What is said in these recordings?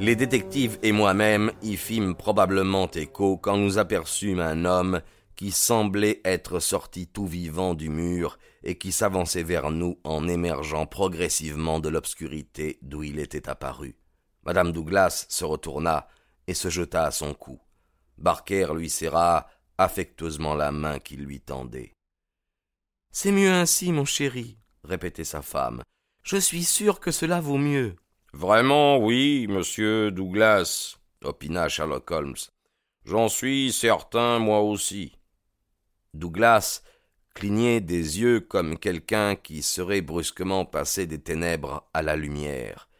Les détectives et moi-même y fîmes probablement écho quand nous aperçûmes un homme qui semblait être sorti tout vivant du mur et qui s'avançait vers nous en émergeant progressivement de l'obscurité d'où il était apparu. Madame Douglas se retourna et se jeta à son cou. Barker lui serra affectueusement la main qu'il lui tendait. C'est mieux ainsi, mon chéri, répétait sa femme. Je suis sûr que cela vaut mieux. Vraiment, oui, monsieur Douglas, opina Sherlock Holmes. J'en suis certain, moi aussi. Douglas clignait des yeux comme quelqu'un qui serait brusquement passé des ténèbres à la lumière.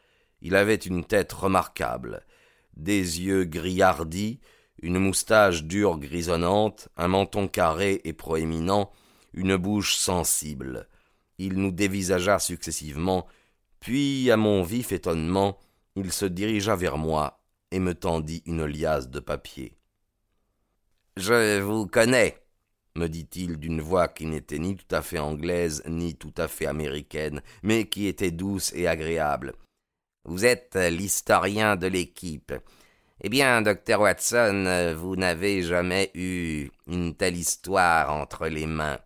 Il avait une tête remarquable, des yeux gris hardis, une moustache dure grisonnante, un menton carré et proéminent, une bouche sensible. Il nous dévisagea successivement puis, à mon vif étonnement, il se dirigea vers moi et me tendit une liasse de papier. Je vous connais, me dit-il d'une voix qui n'était ni tout à fait anglaise ni tout à fait américaine, mais qui était douce et agréable. Vous êtes l'historien de l'équipe. Eh bien, docteur Watson, vous n'avez jamais eu une telle histoire entre les mains.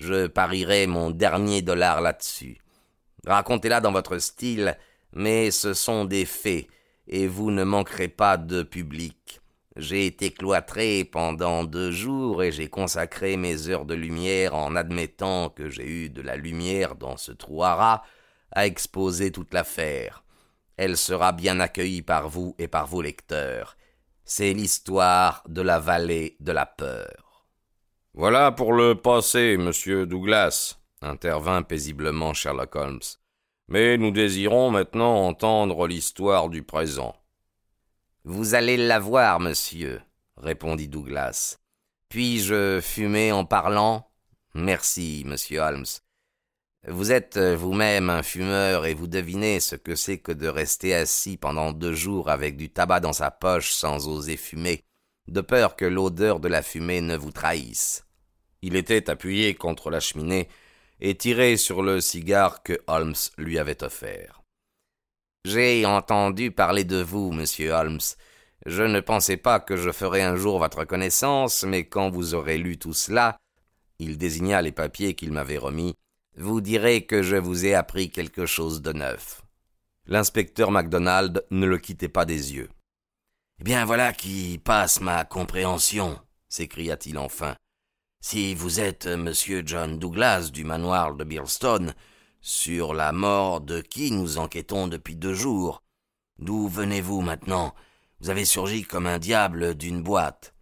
Je parierais mon dernier dollar là-dessus. Racontez-la dans votre style, mais ce sont des faits, et vous ne manquerez pas de public. J'ai été cloîtré pendant deux jours et j'ai consacré mes heures de lumière en admettant que j'ai eu de la lumière dans ce trou à à exposer toute l'affaire. Elle sera bien accueillie par vous et par vos lecteurs. C'est l'histoire de la vallée de la peur. Voilà pour le passé, monsieur Douglas intervint paisiblement Sherlock Holmes. Mais nous désirons maintenant entendre l'histoire du présent. Vous allez la voir, monsieur, répondit Douglas. Puis-je fumer en parlant? Merci, monsieur Holmes. Vous êtes vous-même un fumeur et vous devinez ce que c'est que de rester assis pendant deux jours avec du tabac dans sa poche sans oser fumer, de peur que l'odeur de la fumée ne vous trahisse. Il était appuyé contre la cheminée et tirait sur le cigare que Holmes lui avait offert. J'ai entendu parler de vous, monsieur Holmes. Je ne pensais pas que je ferais un jour votre connaissance, mais quand vous aurez lu tout cela, il désigna les papiers qu'il m'avait remis, vous direz que je vous ai appris quelque chose de neuf. L'inspecteur MacDonald ne le quittait pas des yeux. Eh bien voilà qui passe ma compréhension, s'écria-t-il enfin. Si vous êtes monsieur John Douglas du manoir de Birlstone, sur la mort de qui nous enquêtons depuis deux jours, d'où venez-vous maintenant? Vous avez surgi comme un diable d'une boîte.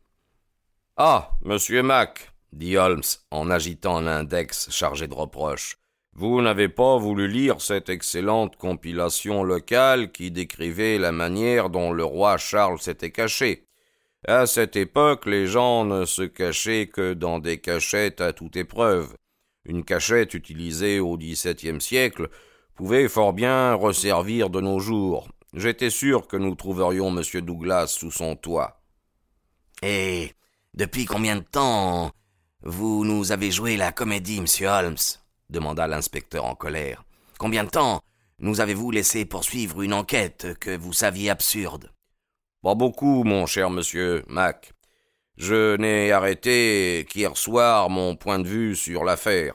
Ah, monsieur Mac, dit Holmes en agitant l'index chargé de reproches. Vous n'avez pas voulu lire cette excellente compilation locale qui décrivait la manière dont le roi Charles s'était caché. À cette époque, les gens ne se cachaient que dans des cachettes à toute épreuve. Une cachette utilisée au XVIIe siècle pouvait fort bien resservir de nos jours. J'étais sûr que nous trouverions M. Douglas sous son toit. Et depuis combien de temps vous nous avez joué la comédie, monsieur Holmes? demanda l'inspecteur en colère. Combien de temps nous avez-vous laissé poursuivre une enquête que vous saviez absurde? Pas beaucoup, mon cher monsieur Mac. Je n'ai arrêté qu'hier soir mon point de vue sur l'affaire.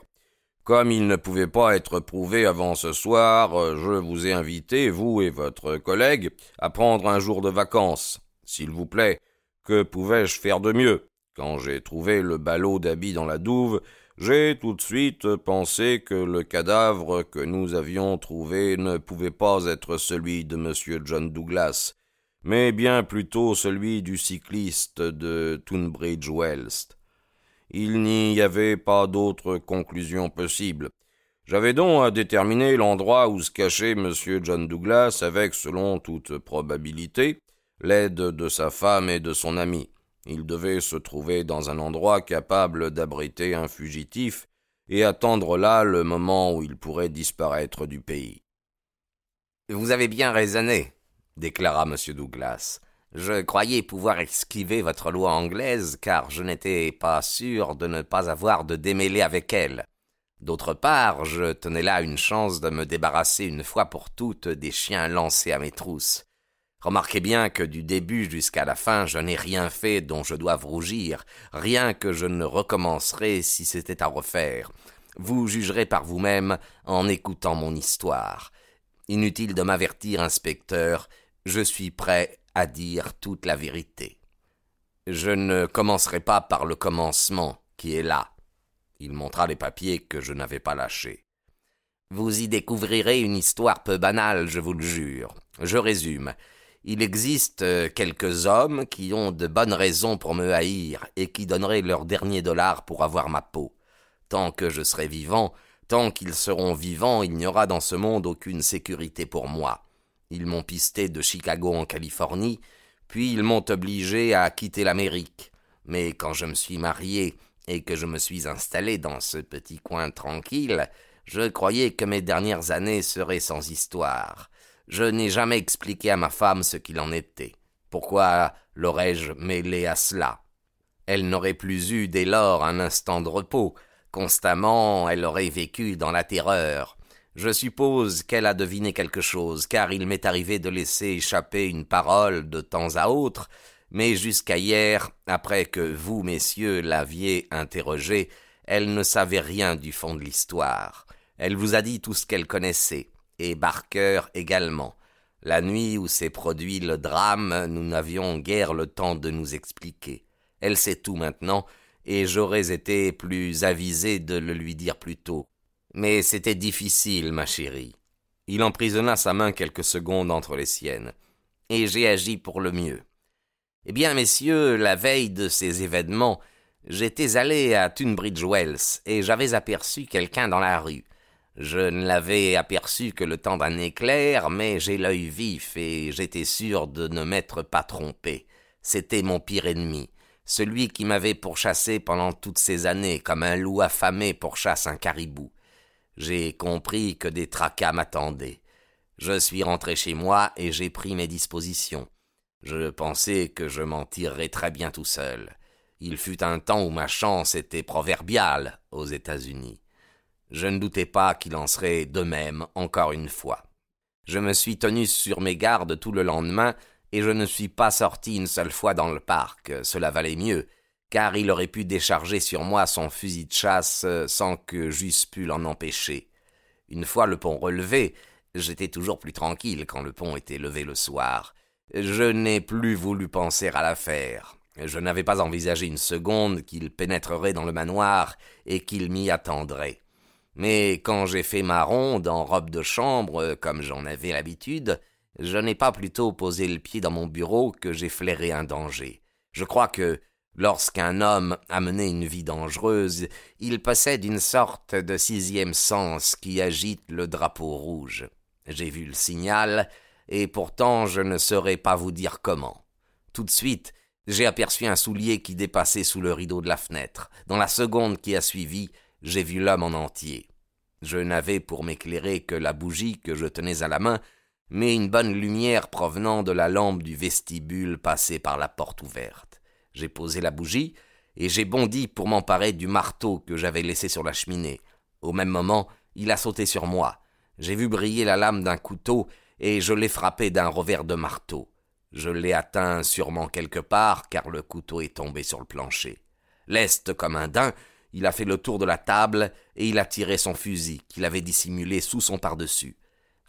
Comme il ne pouvait pas être prouvé avant ce soir, je vous ai invité, vous et votre collègue, à prendre un jour de vacances. S'il vous plaît, que pouvais-je faire de mieux? Quand j'ai trouvé le ballot d'habits dans la douve, j'ai tout de suite pensé que le cadavre que nous avions trouvé ne pouvait pas être celui de M. John Douglas, mais bien plutôt celui du cycliste de Tunbridge Wells. Il n'y avait pas d'autre conclusion possible. J'avais donc à déterminer l'endroit où se cachait M. John Douglas avec, selon toute probabilité, l'aide de sa femme et de son ami. Il devait se trouver dans un endroit capable d'abriter un fugitif et attendre là le moment où il pourrait disparaître du pays. Vous avez bien raisonné, déclara M. Douglas. Je croyais pouvoir esquiver votre loi anglaise, car je n'étais pas sûr de ne pas avoir de démêler avec elle. D'autre part, je tenais là une chance de me débarrasser une fois pour toutes des chiens lancés à mes trousses. Remarquez bien que du début jusqu'à la fin, je n'ai rien fait dont je doive rougir, rien que je ne recommencerai si c'était à refaire. Vous jugerez par vous-même en écoutant mon histoire. Inutile de m'avertir, inspecteur, je suis prêt à dire toute la vérité. Je ne commencerai pas par le commencement, qui est là. Il montra les papiers que je n'avais pas lâchés. Vous y découvrirez une histoire peu banale, je vous le jure. Je résume. Il existe quelques hommes qui ont de bonnes raisons pour me haïr et qui donneraient leur dernier dollar pour avoir ma peau. Tant que je serai vivant, tant qu'ils seront vivants, il n'y aura dans ce monde aucune sécurité pour moi. Ils m'ont pisté de Chicago en Californie, puis ils m'ont obligé à quitter l'Amérique. Mais quand je me suis marié et que je me suis installé dans ce petit coin tranquille, je croyais que mes dernières années seraient sans histoire. Je n'ai jamais expliqué à ma femme ce qu'il en était. Pourquoi l'aurais-je mêlé à cela? Elle n'aurait plus eu dès lors un instant de repos. Constamment, elle aurait vécu dans la terreur. Je suppose qu'elle a deviné quelque chose, car il m'est arrivé de laisser échapper une parole de temps à autre, mais jusqu'à hier, après que vous, messieurs, l'aviez interrogée, elle ne savait rien du fond de l'histoire. Elle vous a dit tout ce qu'elle connaissait, et Barker également. La nuit où s'est produit le drame, nous n'avions guère le temps de nous expliquer. Elle sait tout maintenant, et j'aurais été plus avisé de le lui dire plus tôt. Mais c'était difficile, ma chérie. Il emprisonna sa main quelques secondes entre les siennes, et j'ai agi pour le mieux. Eh bien, messieurs, la veille de ces événements, j'étais allé à Tunbridge Wells, et j'avais aperçu quelqu'un dans la rue. Je ne l'avais aperçu que le temps d'un éclair, mais j'ai l'œil vif et j'étais sûr de ne m'être pas trompé. C'était mon pire ennemi, celui qui m'avait pourchassé pendant toutes ces années comme un loup affamé pourchasse un caribou. J'ai compris que des tracas m'attendaient. Je suis rentré chez moi et j'ai pris mes dispositions. Je pensais que je m'en tirerais très bien tout seul. Il fut un temps où ma chance était proverbiale aux États-Unis. Je ne doutais pas qu'il en serait de même encore une fois. Je me suis tenu sur mes gardes tout le lendemain, et je ne suis pas sorti une seule fois dans le parc. Cela valait mieux, car il aurait pu décharger sur moi son fusil de chasse sans que j'eusse pu l'en empêcher. Une fois le pont relevé, j'étais toujours plus tranquille quand le pont était levé le soir. Je n'ai plus voulu penser à l'affaire. Je n'avais pas envisagé une seconde qu'il pénétrerait dans le manoir et qu'il m'y attendrait. Mais quand j'ai fait ma ronde en robe de chambre, comme j'en avais l'habitude, je n'ai pas plutôt posé le pied dans mon bureau que j'ai flairé un danger. Je crois que, lorsqu'un homme a mené une vie dangereuse, il possède une sorte de sixième sens qui agite le drapeau rouge. J'ai vu le signal, et pourtant je ne saurais pas vous dire comment. Tout de suite, j'ai aperçu un soulier qui dépassait sous le rideau de la fenêtre. Dans la seconde qui a suivi, j'ai vu l'homme en entier. Je n'avais pour m'éclairer que la bougie que je tenais à la main, mais une bonne lumière provenant de la lampe du vestibule passait par la porte ouverte. J'ai posé la bougie, et j'ai bondi pour m'emparer du marteau que j'avais laissé sur la cheminée. Au même moment, il a sauté sur moi. J'ai vu briller la lame d'un couteau, et je l'ai frappé d'un revers de marteau. Je l'ai atteint sûrement quelque part, car le couteau est tombé sur le plancher. Leste comme un daim, il a fait le tour de la table et il a tiré son fusil, qu'il avait dissimulé sous son par-dessus.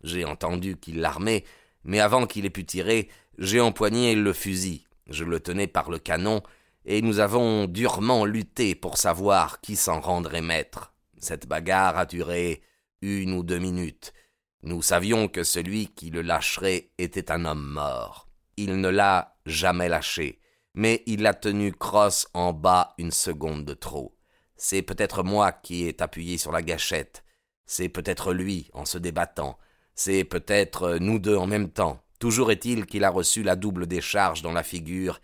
J'ai entendu qu'il l'armait, mais avant qu'il ait pu tirer, j'ai empoigné le fusil. Je le tenais par le canon, et nous avons durement lutté pour savoir qui s'en rendrait maître. Cette bagarre a duré une ou deux minutes. Nous savions que celui qui le lâcherait était un homme mort. Il ne l'a jamais lâché, mais il l'a tenu crosse en bas une seconde de trop. C'est peut-être moi qui ai appuyé sur la gâchette. C'est peut-être lui, en se débattant. C'est peut-être nous deux en même temps. Toujours est-il qu'il a reçu la double décharge dans la figure,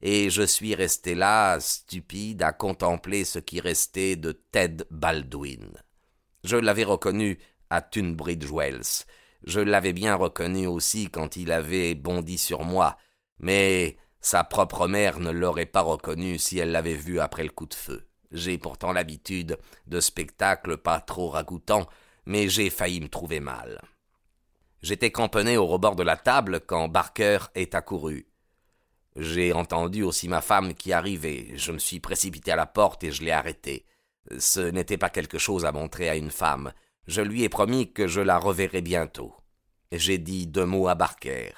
et je suis resté là, stupide, à contempler ce qui restait de Ted Baldwin. Je l'avais reconnu à Tunbridge Wells. Je l'avais bien reconnu aussi quand il avait bondi sur moi, mais sa propre mère ne l'aurait pas reconnu si elle l'avait vu après le coup de feu. J'ai pourtant l'habitude de spectacles pas trop ragoûtants, mais j'ai failli me trouver mal. J'étais camponné au rebord de la table quand Barker est accouru. J'ai entendu aussi ma femme qui arrivait. Je me suis précipité à la porte et je l'ai arrêtée. Ce n'était pas quelque chose à montrer à une femme. Je lui ai promis que je la reverrais bientôt. J'ai dit deux mots à Barker.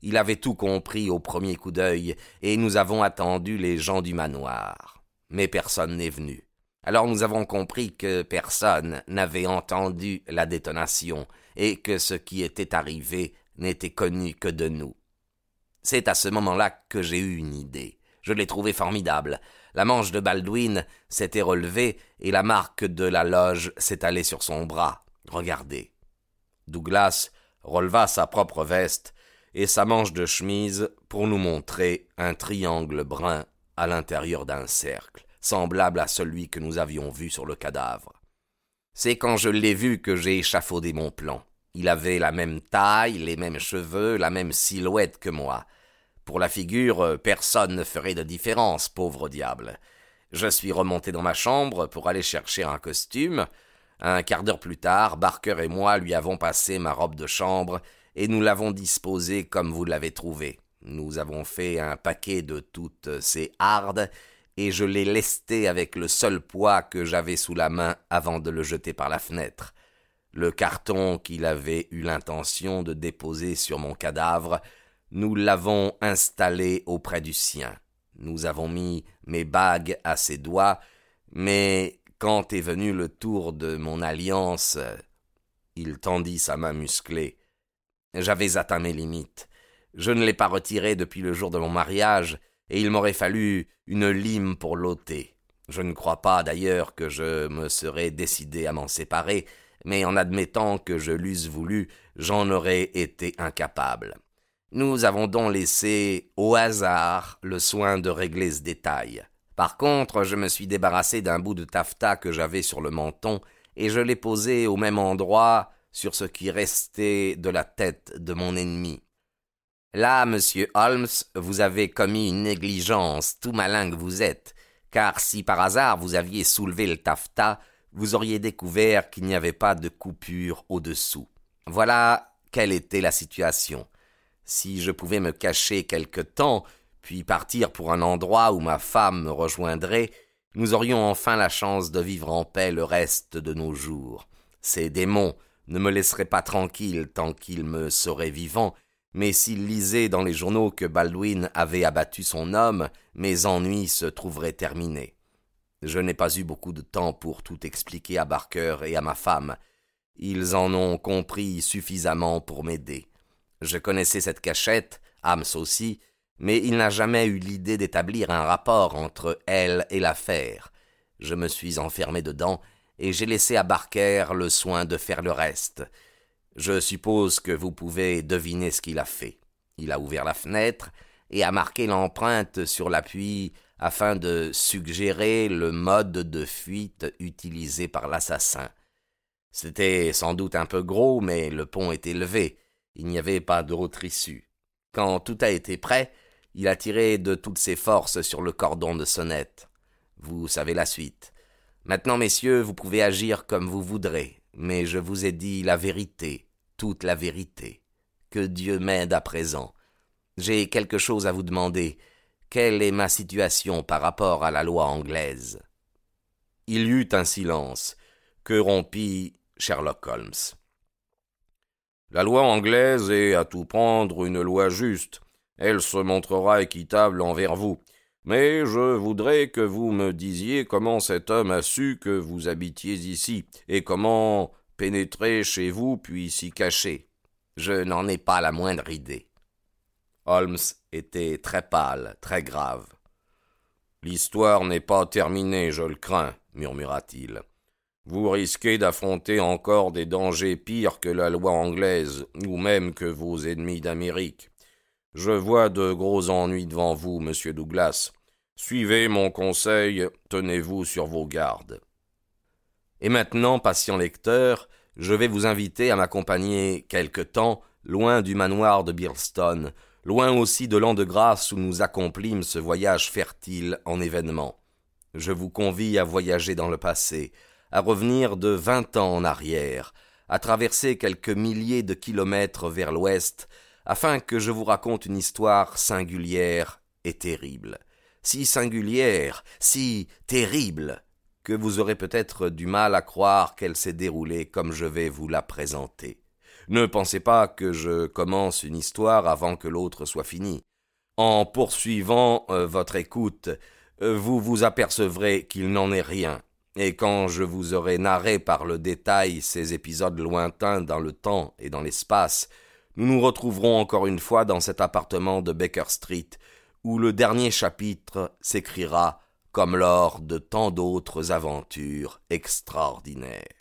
Il avait tout compris au premier coup d'œil, et nous avons attendu les gens du manoir. Mais personne n'est venu. Alors nous avons compris que personne n'avait entendu la détonation, et que ce qui était arrivé n'était connu que de nous. C'est à ce moment-là que j'ai eu une idée. Je l'ai trouvée formidable. La manche de Baldwin s'était relevée et la marque de la loge s'étalait sur son bras. Regardez. Douglas releva sa propre veste et sa manche de chemise pour nous montrer un triangle brun à l'intérieur d'un cercle, semblable à celui que nous avions vu sur le cadavre. C'est quand je l'ai vu que j'ai échafaudé mon plan. Il avait la même taille, les mêmes cheveux, la même silhouette que moi. Pour la figure, personne ne ferait de différence, pauvre diable. Je suis remonté dans ma chambre pour aller chercher un costume. Un quart d'heure plus tard, Barker et moi lui avons passé ma robe de chambre et nous l'avons disposée comme vous l'avez trouvée. Nous avons fait un paquet de toutes ces hardes et je l'ai lesté avec le seul poids que j'avais sous la main avant de le jeter par la fenêtre. Le carton qu'il avait eu l'intention de déposer sur mon cadavre, nous l'avons installé auprès du sien. Nous avons mis mes bagues à ses doigts, mais quand est venu le tour de mon alliance, il tendit sa main musclée. J'avais atteint mes limites. Je ne l'ai pas retiré depuis le jour de mon mariage, et il m'aurait fallu une lime pour l'ôter. Je ne crois pas d'ailleurs que je me serais décidé à m'en séparer, mais en admettant que je l'eusse voulu, j'en aurais été incapable. Nous avons donc laissé au hasard le soin de régler ce détail. Par contre, je me suis débarrassé d'un bout de taffetas que j'avais sur le menton, et je l'ai posé au même endroit sur ce qui restait de la tête de mon ennemi. Là, monsieur Holmes, vous avez commis une négligence, tout malin que vous êtes, car si par hasard vous aviez soulevé le taffetas, vous auriez découvert qu'il n'y avait pas de coupure au-dessous. Voilà quelle était la situation. Si je pouvais me cacher quelque temps, puis partir pour un endroit où ma femme me rejoindrait, nous aurions enfin la chance de vivre en paix le reste de nos jours. Ces démons ne me laisseraient pas tranquille tant qu'ils me seraient vivant, mais s'ils lisaient dans les journaux que Baldwin avait abattu son homme, mes ennuis se trouveraient terminés. Je n'ai pas eu beaucoup de temps pour tout expliquer à Barker et à ma femme. Ils en ont compris suffisamment pour m'aider. Je connaissais cette cachette, Hams aussi, mais il n'a jamais eu l'idée d'établir un rapport entre elle et l'affaire. Je me suis enfermé dedans et j'ai laissé à Barker le soin de faire le reste. Je suppose que vous pouvez deviner ce qu'il a fait. Il a ouvert la fenêtre et a marqué l'empreinte sur l'appui afin de suggérer le mode de fuite utilisé par l'assassin. C'était sans doute un peu gros, mais le pont était levé. Il n'y avait pas d'autre issue. Quand tout a été prêt, il a tiré de toutes ses forces sur le cordon de sonnette. Vous savez la suite. Maintenant, messieurs, vous pouvez agir comme vous voudrez, mais je vous ai dit la vérité, toute la vérité. Que Dieu m'aide à présent. J'ai quelque chose à vous demander. Quelle est ma situation par rapport à la loi anglaise? Il y eut un silence, que rompit Sherlock Holmes. La loi anglaise est à tout prendre une loi juste. Elle se montrera équitable envers vous. Mais je voudrais que vous me disiez comment cet homme a su que vous habitiez ici, et comment pénétrer chez vous puis s'y cacher. Je n'en ai pas la moindre idée. Holmes était très pâle, très grave. L'histoire n'est pas terminée, je le crains, murmura-t-il. vous risquez d'affronter encore des dangers pires que la loi anglaise, ou même que vos ennemis d'Amérique. Je vois de gros ennuis devant vous, monsieur Douglas. Suivez mon conseil, tenez-vous sur vos gardes. Et maintenant, patient lecteur, je vais vous inviter à m'accompagner quelque temps loin du manoir de Birlstone, loin aussi de l'an de grâce où nous accomplîmes ce voyage fertile en événements. Je vous convie à voyager dans le passé, à revenir de vingt ans en arrière, à traverser quelques milliers de kilomètres vers l'ouest, afin que je vous raconte une histoire singulière et terrible. Si singulière, si terrible, que vous aurez peut-être du mal à croire qu'elle s'est déroulée comme je vais vous la présenter. Ne pensez pas que je commence une histoire avant que l'autre soit finie. En poursuivant euh, votre écoute, euh, vous vous apercevrez qu'il n'en est rien, et quand je vous aurai narré par le détail ces épisodes lointains dans le temps et dans l'espace, nous nous retrouverons encore une fois dans cet appartement de Baker Street, où le dernier chapitre s'écrira comme lors de tant d'autres aventures extraordinaires.